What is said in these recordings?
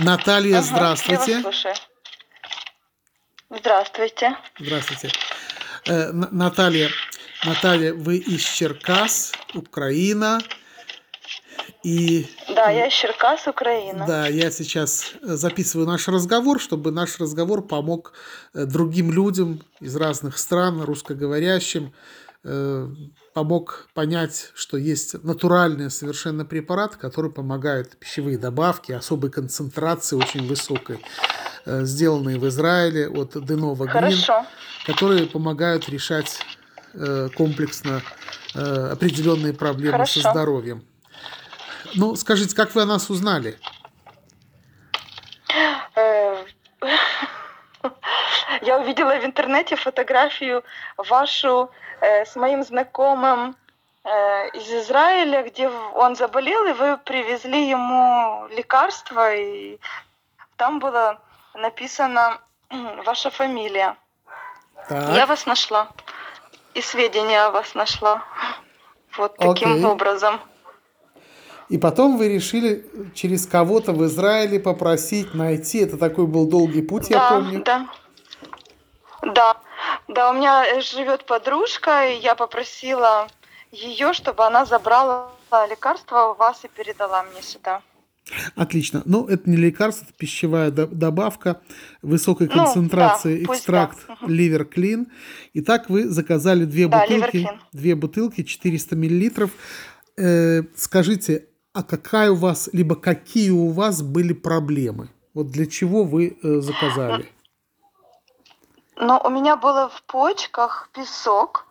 Наталья, Ага, здравствуйте. Здравствуйте. Здравствуйте. Э, Наталья, Наталья, вы из Черкас, Украина. И Да, я из Черкас, Украина. да, я сейчас э, записываю наш разговор, чтобы наш разговор помог э, другим людям из разных стран, русскоговорящим, э, помог понять, что есть натуральные совершенно препараты, которые помогают пищевые добавки особой концентрации, очень высокой, э, сделанные в Израиле от Денова. Хорошо. которые помогают решать э, комплексно э, определенные проблемы Хорошо. со здоровьем. Ну, скажите, как вы о нас узнали? Э, Я увидела в интернете фотографию вашу э, с моим знакомым э, из Израиля, где он заболел, и вы привезли ему лекарство, и там было написано ваша фамилия. Так, Я вас нашла. И сведения о вас нашла. Вот таким Окей. образом. и потом вы решили через кого-то в Израиле попросить найти. Это такой был долгий путь, я да, помню. да. Да. Да, у меня э, живет подружка, и я попросила ее, чтобы она забрала лекарство у вас и передала мне сюда. Отлично. Но это не лекарство, это пищевая до- добавка высокой Ну, концентрации да, экстракт да. Ливер Клин. Итак, вы заказали две Да, бутылки, Liver Clean. две бутылки 400 миллилитров. Э, скажите, а какая у вас, либо какие у вас были проблемы? Вот для чего вы э, заказали? Но у меня было в почках песок.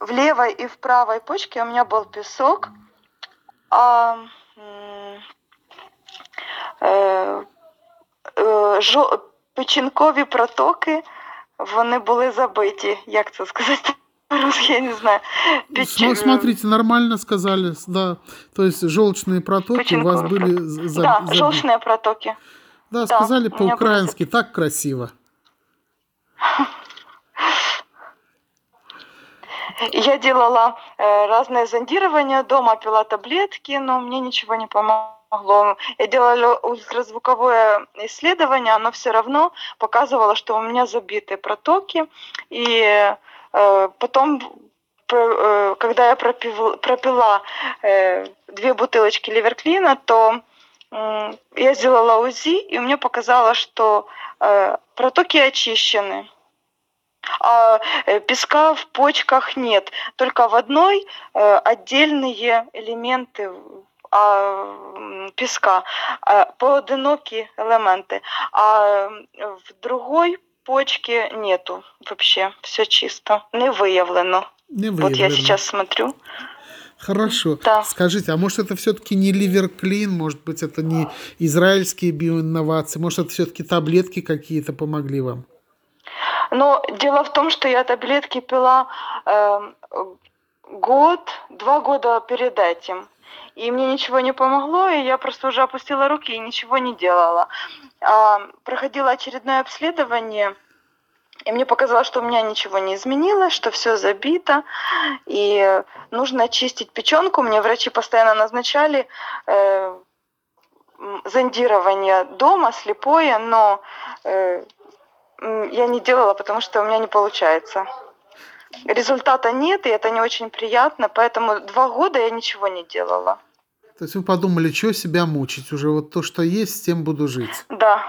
В левой и в правой почке у меня был песок. А, м, е, е, жо- печінкові протоки, вони були забиті. Як це сказати? по-русски? Я не знаю. Печ- Сма- Смотрите, нормально сказали, да. То есть желчные протоки у вас Печенковые были протоки. за- за- Да, забиты. желчные протоки. Да, да, сказали у меня были по-украински, так красиво. Я делала э, разные зондирования дома, пила таблетки, но мне ничего не помогло. Я делала ультразвуковое исследование, оно все равно показывало, что у меня забиты протоки. И э, потом, э, когда я пропив- пропила э, две бутылочки ливерклина, то я сделала УЗИ, и мне показало, что э, протоки очищены. А э, песка в почках нет. Только в одной э, отдельные элементы а, песка, а, поодинокі элементы, а в другой почке нету вообще, все чисто, не выявлено. Не Вот я выявлено. сейчас смотрю. Хорошо. Да. Скажите, а может это все-таки не ливерклин, может быть это не израильские биоинновации, может это все-таки таблетки какие-то помогли вам? Но дело в том, что я таблетки пила эм, год, два года перед этим. И мне ничего не помогло, и я просто уже опустила руки и ничего не делала. А, проходила очередное обследование, и мне показалось, что у меня ничего не изменилось, что все забито, и нужно очистить печенку. Мне врачи постоянно назначали э, зондирование дома слепое, но э, я не делала, потому что у меня не получается. Результата нет, и это не очень приятно, поэтому два года я ничего не делала. То есть вы подумали, что себя мучить? Уже вот то, что есть, с тем буду жить. Да.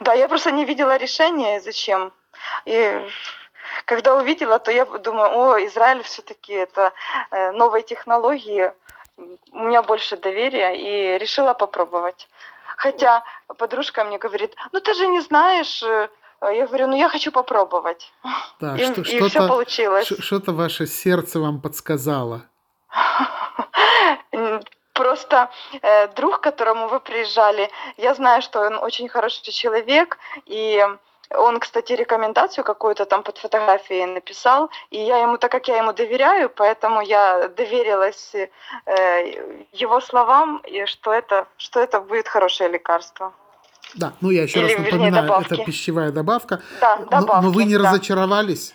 Да, я просто не видела решения, зачем. И когда увидела, то я думаю, о, Израиль все-таки это э, новые технологии, у меня больше доверия, и решила попробовать. Хотя подружка мне говорит, ну ты же не знаешь, э, я говорю, ну я хочу попробовать. Да, И, что, и все что-то, получилось. что-то ваше сердце вам подсказало. Просто э, друг, к которому вы приезжали, я знаю, что он очень хороший человек, и он, кстати, рекомендацию какую-то там под фотографией написал, и я ему, так как я ему доверяю, поэтому я доверилась э, его словам, и что это, что это будет хорошее лекарство. Да, ну я еще Или, раз вернее, напоминаю, добавки. это пищевая добавка. Да, Но- но, добавки, вы не да. разочаровались?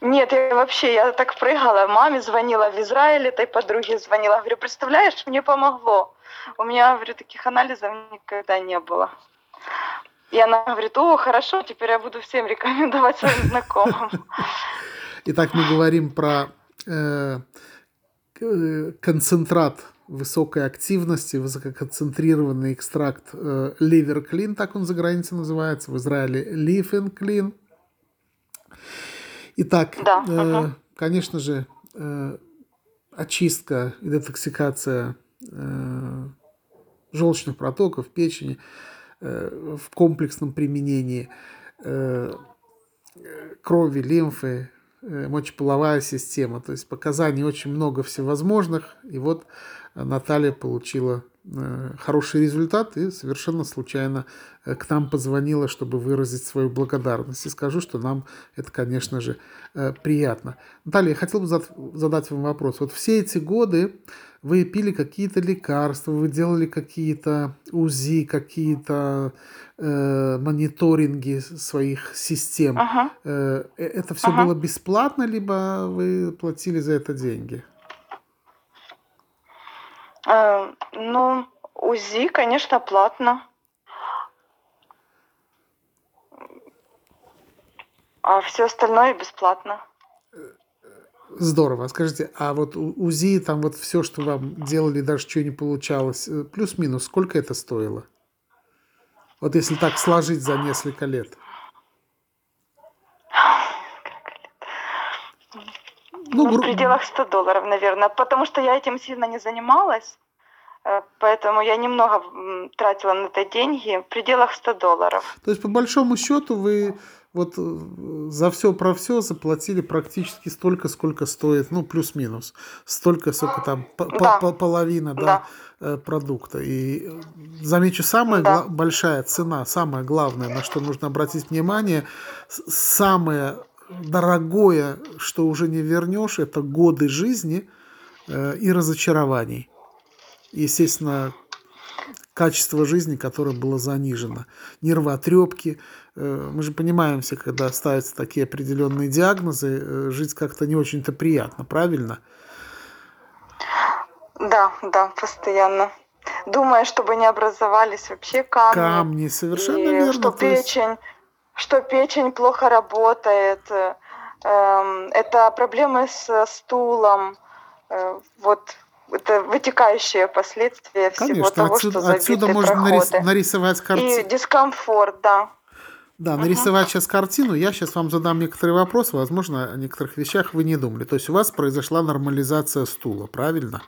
Нет, я вообще, я так прыгала. Маме звонила в Израиле, этой подруге звонила. Говорю, представляешь, мне помогло. У меня, говорю, таких анализов никогда не было. И она говорит, о, хорошо, теперь я буду всем рекомендовать своим знакомым. Итак, мы говорим про э, концентрат высокой активности, высококонцентрированный экстракт э, ливер клин, так он за границей называется, в Израиле лифен клин. Итак, Да, э, ага. конечно же, э, очистка и детоксикация э, желчных протоков, печени э, в комплексном применении э, крови, лимфы, э, мочеполовая система. То есть показаний очень много всевозможных. И вот Наталья получила хороший результат и совершенно случайно э, к нам позвонила, чтобы выразить свою благодарность. И скажу, что нам это, конечно же, э, приятно. Наталья, я хотел бы зад- задать вам вопрос. Вот все эти годы вы пили какие-то лекарства, вы делали какие-то УЗИ, какие-то э, мониторинги своих систем. Ага. Э, э, это все Ага. было бесплатно, либо вы платили за это деньги? Э, ну, УЗИ, конечно, платно. А все остальное бесплатно. Здорово. Скажите, а вот УЗИ, там вот все, что вам делали, даже что не получалось, э, плюс-минус, сколько это стоило? Вот если так сложить за несколько лет. Ну, гру- в пределах 100 долларов, наверное. Потому что я этим сильно не занималась. э, Поэтому я немного тратила на это деньги. В пределах 100 долларов. То есть, по большому счету, вы вот э, за все про все заплатили практически столько, сколько стоит, ну, плюс-минус. Столько, сколько там, по- по- Да. по- половина, да, э, продукта. И замечу, самая Да. большая цена, самое главное, на что нужно обратить внимание, самое дорогое, что уже не вернешь, это годы жизни э, и разочарований. Естественно, качество жизни, которое было занижено. Нервотрепки. Э, Мы же понимаем все, когда ставятся такие определенные диагнозы, э, жить как-то не очень-то приятно, правильно? Да, да, постоянно. Думая, чтобы не образовались вообще камни. Камни, совершенно и верно. что есть- печень, что печень плохо работает. э, эм, это проблемы с стулом. э, вот это вытекающие последствия всего Конечно, того, отсюда, что отсюда можно проходы. нарисовать И картину. дискомфорт, да. Да, нарисовать сейчас картину. Я сейчас вам задам некоторые вопросы. Возможно, о некоторых вещах вы не думали. То есть у вас произошла нормализация стула, правильно?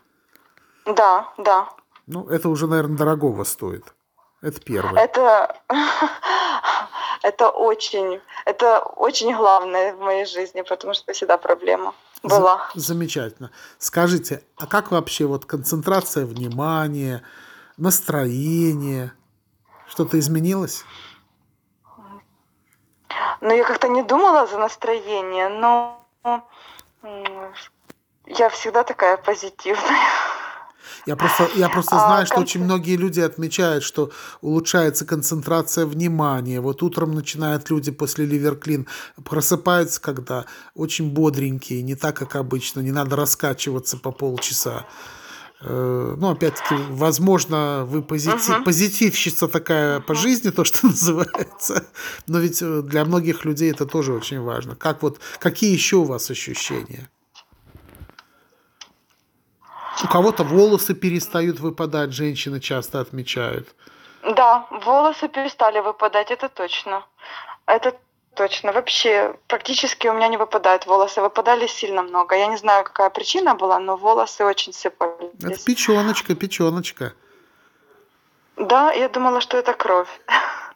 Да, да. Ну, это уже, наверное, дорогого стоит. Это первое. Это, это очень, это очень главное в моей жизни, потому что всегда проблема За- была. Замечательно. Скажите, а как вообще вот концентрация внимания, настроение, что-то изменилось? Но я как-то не думала за настроение, но я всегда такая позитивная. Я просто, я просто А знаю, что очень многие люди отмечают, что улучшается концентрация внимания. Вот утром начинают люди после ливерклин просыпаются, когда очень бодренькие, не так, как обычно, не надо раскачиваться по полчаса. Э, Ну, опять-таки, возможно, вы позитив, Мгм. позитивщица такая по жизни, то, что называется. Но ведь э, для многих людей это тоже очень важно. Как вот, какие еще у вас ощущения? У кого-то волосы перестают выпадать, женщины часто отмечают. Да, волосы перестали выпадать, это точно. Это точно. Вообще, практически у меня не выпадают волосы. Выпадали сильно много. Я не знаю, какая причина была, но волосы очень Это сыпались. печеночка, печеночка. Да, я думала, что это кровь.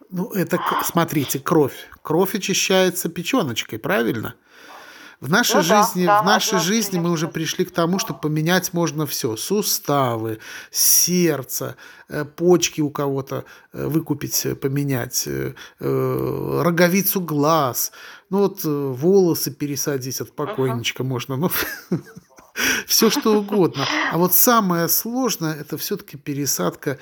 Ну, это, смотрите, кровь. Кровь очищается печеночкой, правильно? В нашей Ну да, жизни, да, в нашей жизни мы уже пришли к тому, что поменять можно все. Суставы, сердце, э, почки у кого-то э, выкупить, э, поменять, роговицу глаз, ну вот волосы пересадить от покойничка можно, ну все что угодно. А вот самое сложное это все-таки пересадка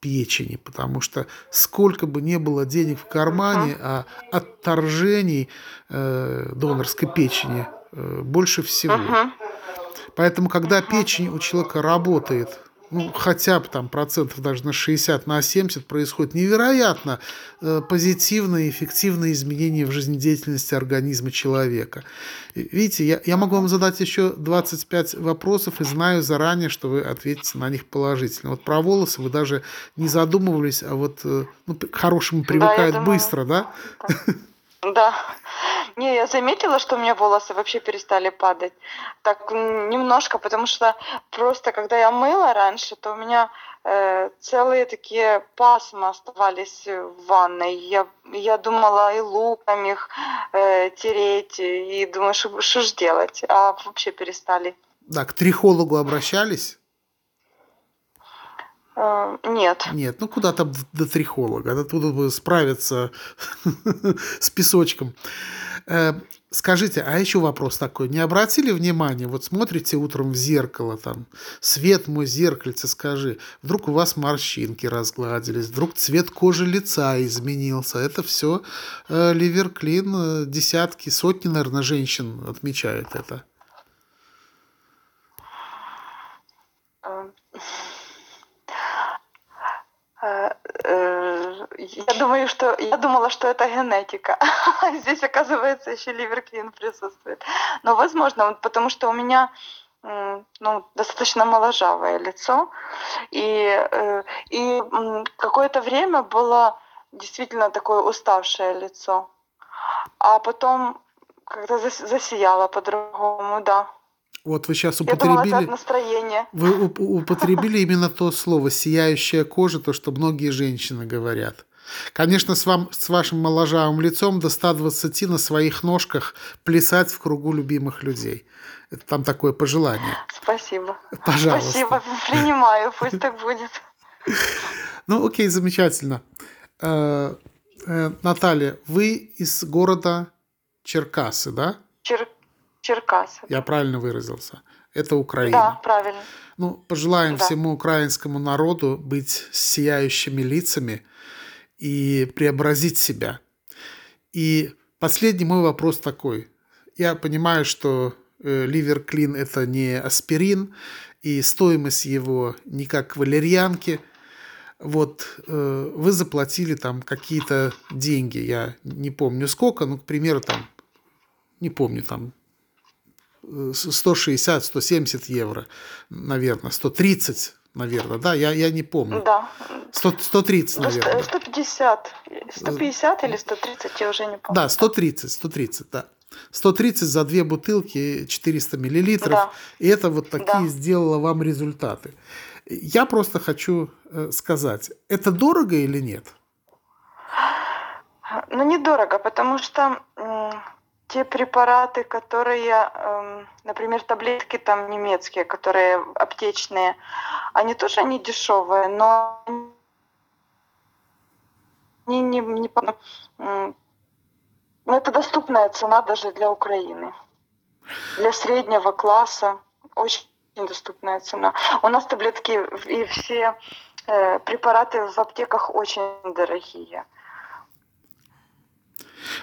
печени, потому что сколько бы не было денег в кармане, а отторжений э, донорской печени э, больше всего. Поэтому, когда печень у человека работает, ну, хотя бы там процентов даже на 60, на 70, происходит невероятно э, позитивные, эффективные изменения в жизнедеятельности организма человека. И Видите, я, я могу вам задать еще 25 вопросов и знаю заранее, что вы ответите на них положительно. Вот про волосы вы даже не задумывались, а вот э, ну, к хорошему привыкают думаю. быстро, да? Да. Не, я заметила, что у меня волосы вообще перестали падать. Так немножко, потому что просто когда я мыла раньше, то у меня э, целые такие пасмы оставались в ванной. Я, я думала и луком их э, тереть, и думаю, что ж делать, а вообще перестали. Да, к трихологу обращались? Э, нет. Нет, ну куда там д- до трихолога, до туда бы справиться с песочком. Э, Скажите, а еще вопрос такой. Не обратили внимания, вот смотрите утром в зеркало, там, свет мой зеркальце, скажи, вдруг у вас морщинки разгладились, вдруг цвет кожи лица изменился. Это все Ливерклин, э, десятки, сотни, наверное, женщин отмечают это. Э, э, э, Я думаю, что я думала, что это генетика. Здесь, оказывается, еще ливерклин присутствует. Но, возможно, потому что у меня ну, достаточно моложавое лицо. И, э, и какое-то время было действительно такое уставшее лицо. А потом зас- засияло по-другому, да. Вот вы сейчас Я думала, это от употребили... настроения. Вы уп- употребили именно то слово «сияющая кожа», то, что многие женщины говорят. Конечно, с, вам, с вашим моложавым лицом до 120 на своих ножках плясать в кругу любимых людей. Это там такое пожелание. Спасибо. Пожалуйста. Спасибо, принимаю, пусть так будет. Ну, окей, замечательно. Э, э, Наталья, вы из города Черкасы, да? Чер... Черкасы. Я правильно выразился. Это Да, Украина. правильно. Ну, пожелаем Да. всему украинскому народу быть сияющими лицами и преобразить себя. И последний мой вопрос такой. Я понимаю, что э, ливер клин это не аспирин, и стоимость его не как валерьянки. Вот э, вы заплатили там какие-то деньги, я не помню сколько, ну, к примеру, там, не помню, там 160-170 евро, наверное, 130, наверное, да, я, я не помню. Да. 100, 130, Ну, сто- наверное. 150. 150 или 130, я уже не помню. Да, 130, 130, да. 130 за две бутылки 400 миллилитров. Да. И это вот такие Да. сделало вам результаты. Я просто хочу э, сказать, это дорого или нет? Ну, недорого, потому что те препараты, которые, эм, например, таблетки там немецкие, которые аптечные, они тоже не дешевые, но они не, не м, ну, это доступная цена даже для Украины. Для среднего класса очень доступная цена. У нас таблетки и все э, препараты в аптеках очень дорогие.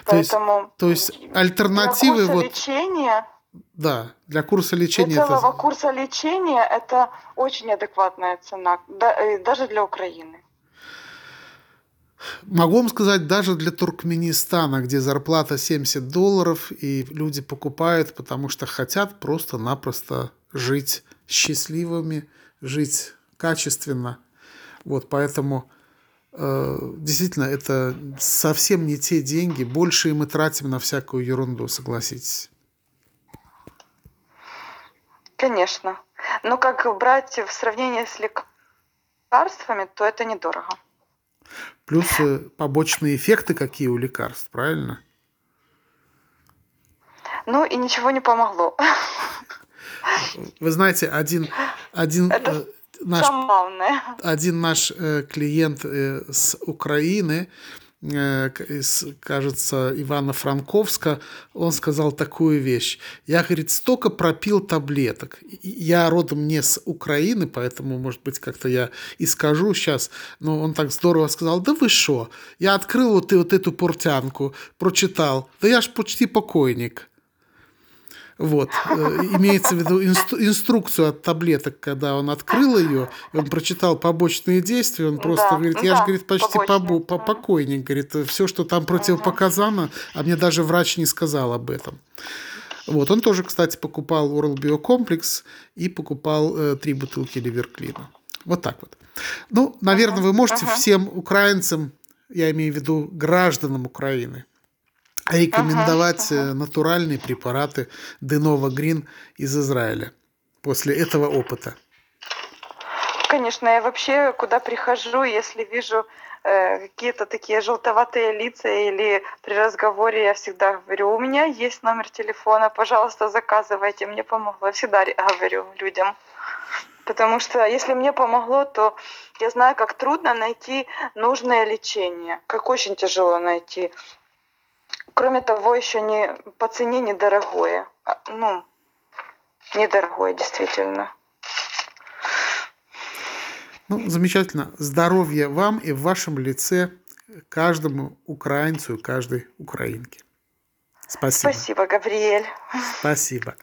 То есть- Поэтому То есть для альтернативы курса вот, лечения, да, для курса для лечения целого это... курса лечения это очень адекватная цена, э, даже для Украины. Могу вам сказать, даже для Туркменистана, где зарплата 70 долларов, и люди покупают, потому что хотят просто-напросто жить счастливыми, жить качественно. Вот, поэтому действительно это совсем не те деньги, больше мы тратим на всякую ерунду, согласитесь. Конечно. Но как брать в сравнении с лекарствами, то это недорого. Плюс э, побочные эффекты какие у лекарств, правильно? Ну и ничего не помогло. Вы знаете, один, один Это э, наш один наш э, клиент э, с Украины, э, из, кажется, Ивано-Франковска, он сказал такую вещь. Я, говорит, столько пропил таблеток. Я родом не с Украины, поэтому, может быть, как-то я и скажу сейчас, но он так здорово сказал, да вы что, я открыл вот, вот эту портянку, прочитал, да я ж почти покойник. Вот. Э, имеется в виду инстру- инструкцию от таблеток, когда он открыл ее, и он прочитал побочные действия, он просто Да, говорит, я же, да, говорит, почти побо- по- покойник, говорит, все, что там противопоказано, а мне даже врач не сказал об этом. Вот, он тоже, кстати, покупал Oral Biocomplexи покупал э, три бутылки ливерклина. Вот так вот. Ну, наверное, вы можете ага. всем украинцам, я имею в виду гражданам Украины, рекомендовать Ага, э, натуральные препараты Денова Грин из Израиля после этого опыта. Конечно, я вообще куда прихожу, если вижу э, какие-то такие желтоватые лица или при разговоре я всегда говорю, у меня есть номер телефона, пожалуйста, заказывайте, мне помогло. Я всегда говорю людям. Потому что если мне помогло, то я знаю, как трудно найти нужное лечение, как очень тяжело найти. Кроме того, еще не по цене недорогое. А, Ну, недорогое, действительно. Ну, замечательно. Здоровья вам и в вашем лице каждому украинцу и каждой украинке. Спасибо. Спасибо, Габриэль. Спасибо.